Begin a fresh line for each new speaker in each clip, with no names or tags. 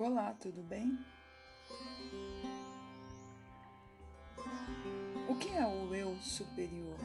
Olá, tudo bem? O que é o eu superior?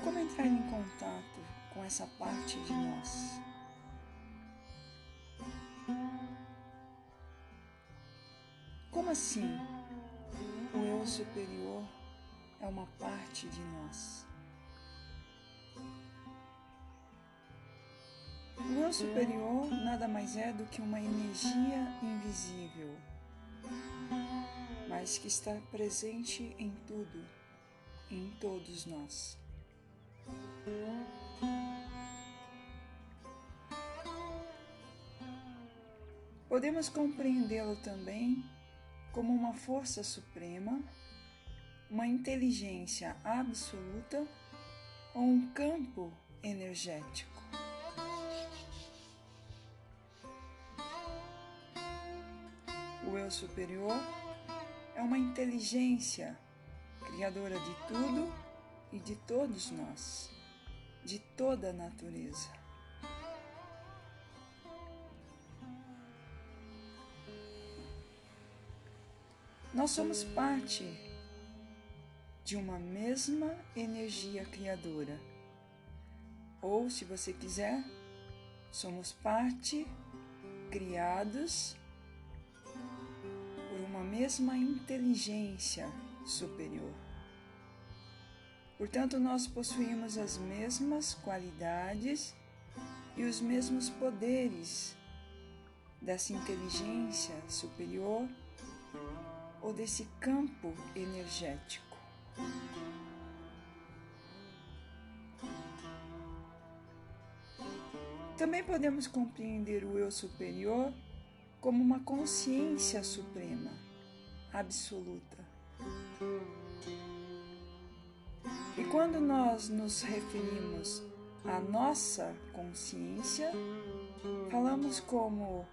Como entrar em contato com essa parte de nós? Como assim? O eu superior é uma parte de nós. O eu superior nada mais é do que uma energia invisível, mas que está presente em tudo, em todos nós. Podemos compreendê-lo também como uma força suprema, uma inteligência absoluta ou um campo energético. Superior é uma inteligência criadora de tudo e de todos nós, de toda a natureza. Nós somos parte de uma mesma energia criadora. Ou, se você quiser, somos parte criados uma mesma inteligência superior. Portanto, nós possuímos as mesmas qualidades e os mesmos poderes dessa inteligência superior ou desse campo energético. Também podemos compreender o eu superior como uma consciência suprema, absoluta. E quando nós nos referimos à nossa consciência, falamos como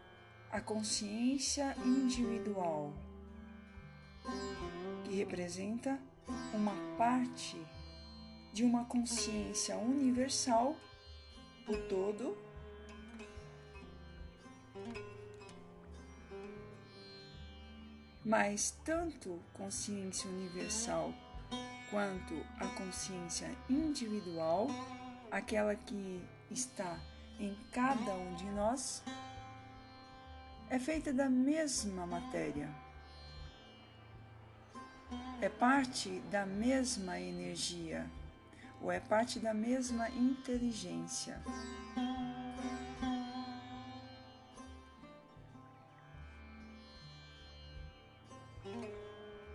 a consciência individual, que representa uma parte de uma consciência universal, o todo, mas tanto consciência universal quanto a consciência individual, aquela que está em cada um de nós, é feita da mesma matéria. É parte da mesma energia, ou é parte da mesma inteligência.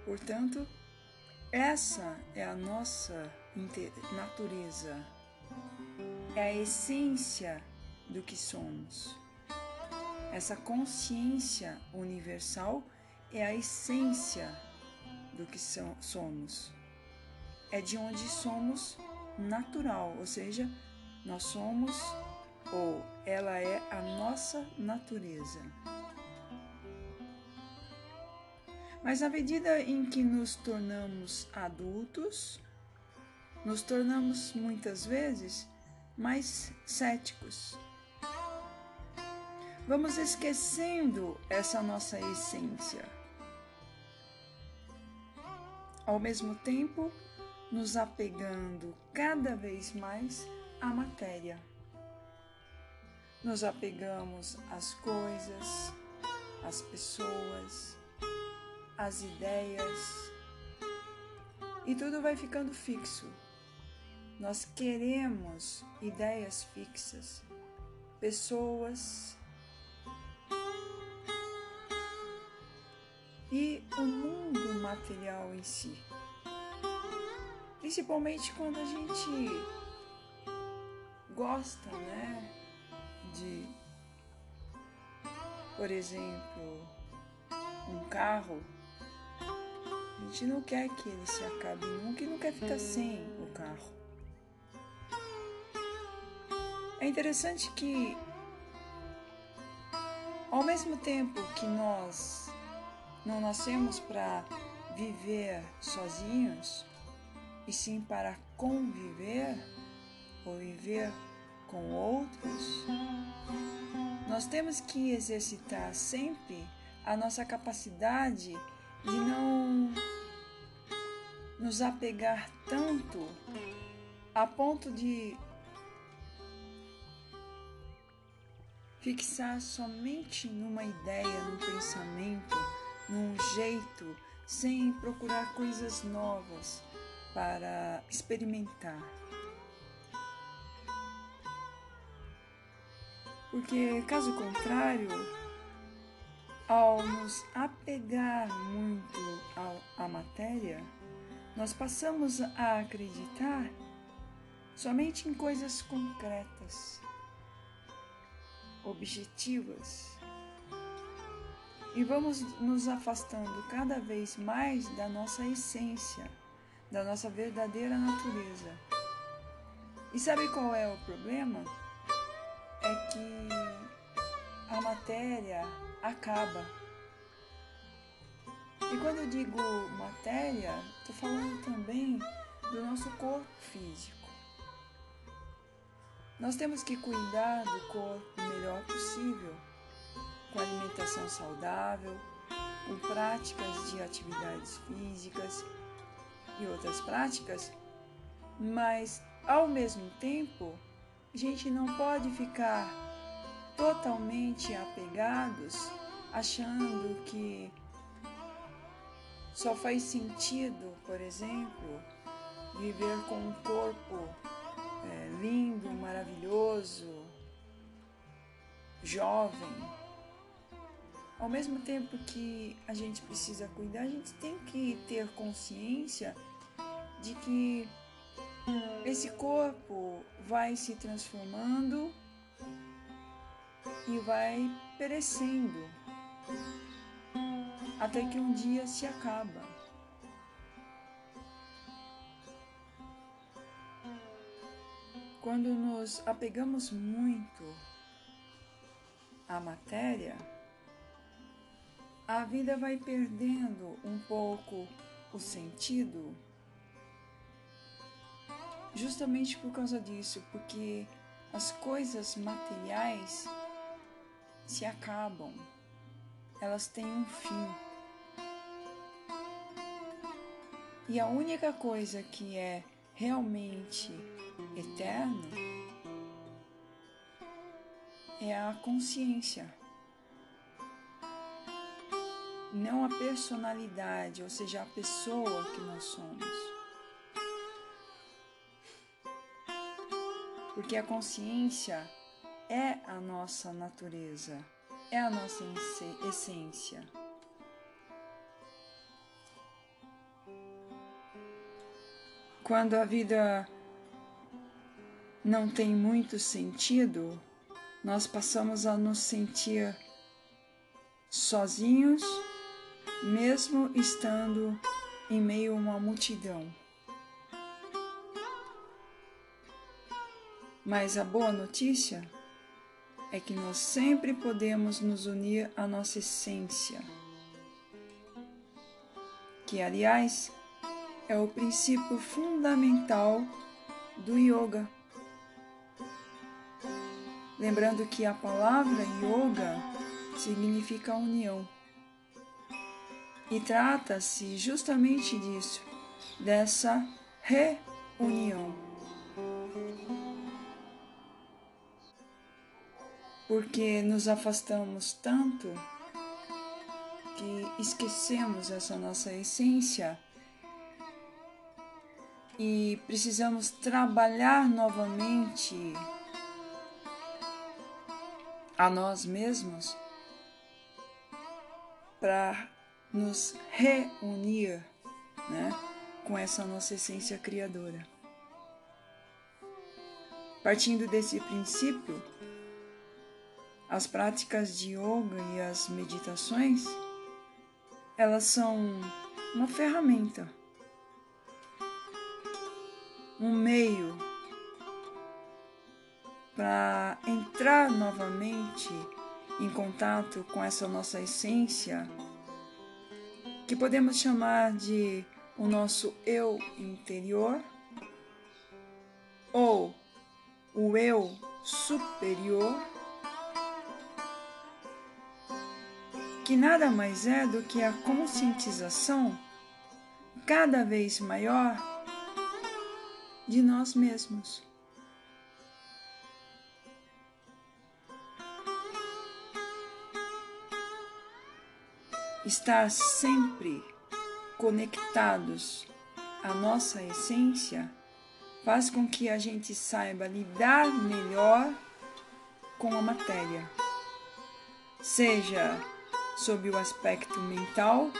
Portanto, essa é a nossa natureza, é a essência do que somos. Essa consciência universal é a essência do que somos. É de onde somos natural, ou seja, nós somos ou ela é a nossa natureza. Mas à medida em que nos tornamos adultos, nos tornamos muitas vezes mais céticos. Vamos esquecendo essa nossa essência. Ao mesmo tempo, nos apegando cada vez mais à matéria. Nos apegamos às coisas, às pessoas, as ideias e tudo vai ficando fixo. Nós queremos ideias fixas, pessoas e o mundo material em si. Principalmente quando a gente gosta, né, de, por exemplo, um carro a gente não quer que ele se acabe nunca e não quer ficar sem o carro. É interessante que, ao mesmo tempo que nós não nascemos para viver sozinhos, e sim para conviver ou viver com outros, nós temos que exercitar sempre a nossa capacidade de não nos apegar tanto a ponto de fixar somente numa ideia, num pensamento, num jeito, sem procurar coisas novas para experimentar. Porque, caso contrário, ao nos apegar muito à, matéria, nós passamos a acreditar somente em coisas concretas, objetivas, e vamos nos afastando cada vez mais da nossa essência, da nossa verdadeira natureza. E sabe qual é o problema? É que a matéria acaba. E quando eu digo matéria, estou falando também do nosso corpo físico. Nós temos que cuidar do corpo o melhor possível, com alimentação saudável, com práticas de atividades físicas e outras práticas, mas ao mesmo tempo, a gente não pode ficar totalmente apegados, achando que só faz sentido, por exemplo, viver com um corpo é, lindo, maravilhoso, jovem. Ao mesmo tempo que a gente precisa cuidar, a gente tem que ter consciência de que esse corpo vai se transformando e vai perecendo até que um dia se acaba. Quando nos apegamos muito à matéria, a vida vai perdendo um pouco o sentido, justamente por causa disso, porque as coisas materiais se acabam, elas têm um fim. E a única coisa que é realmente eterno é a consciência, não a personalidade, ou seja, a pessoa que nós somos. Porque a consciência é a nossa natureza, é a nossa essência. Quando a vida não tem muito sentido, nós passamos a nos sentir sozinhos, mesmo estando em meio a uma multidão. Mas a boa notícia é que nós sempre podemos nos unir à nossa essência, que, aliás, é o princípio fundamental do yoga. Lembrando que a palavra yoga significa união. E trata-se justamente disso, dessa reunião. Porque nos afastamos tanto que esquecemos essa nossa essência e precisamos trabalhar novamente a nós mesmos para nos reunir né, com essa nossa essência criadora. Partindo desse princípio, as práticas de yoga e as meditações, elas são uma ferramenta, um meio para entrar novamente em contato com essa nossa essência, que podemos chamar de o nosso eu interior ou o eu superior, que nada mais é do que a conscientização cada vez maior de nós mesmos. Estar sempre conectados à nossa essência faz com que a gente saiba lidar melhor com a matéria, seja sob o aspecto mental,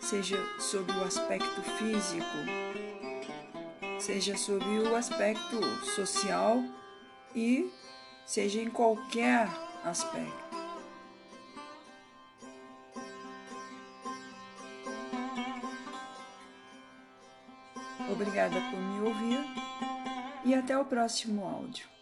seja sob o aspecto físico, seja sob o aspecto social e seja em qualquer aspecto. Obrigada por me ouvir e até o próximo áudio.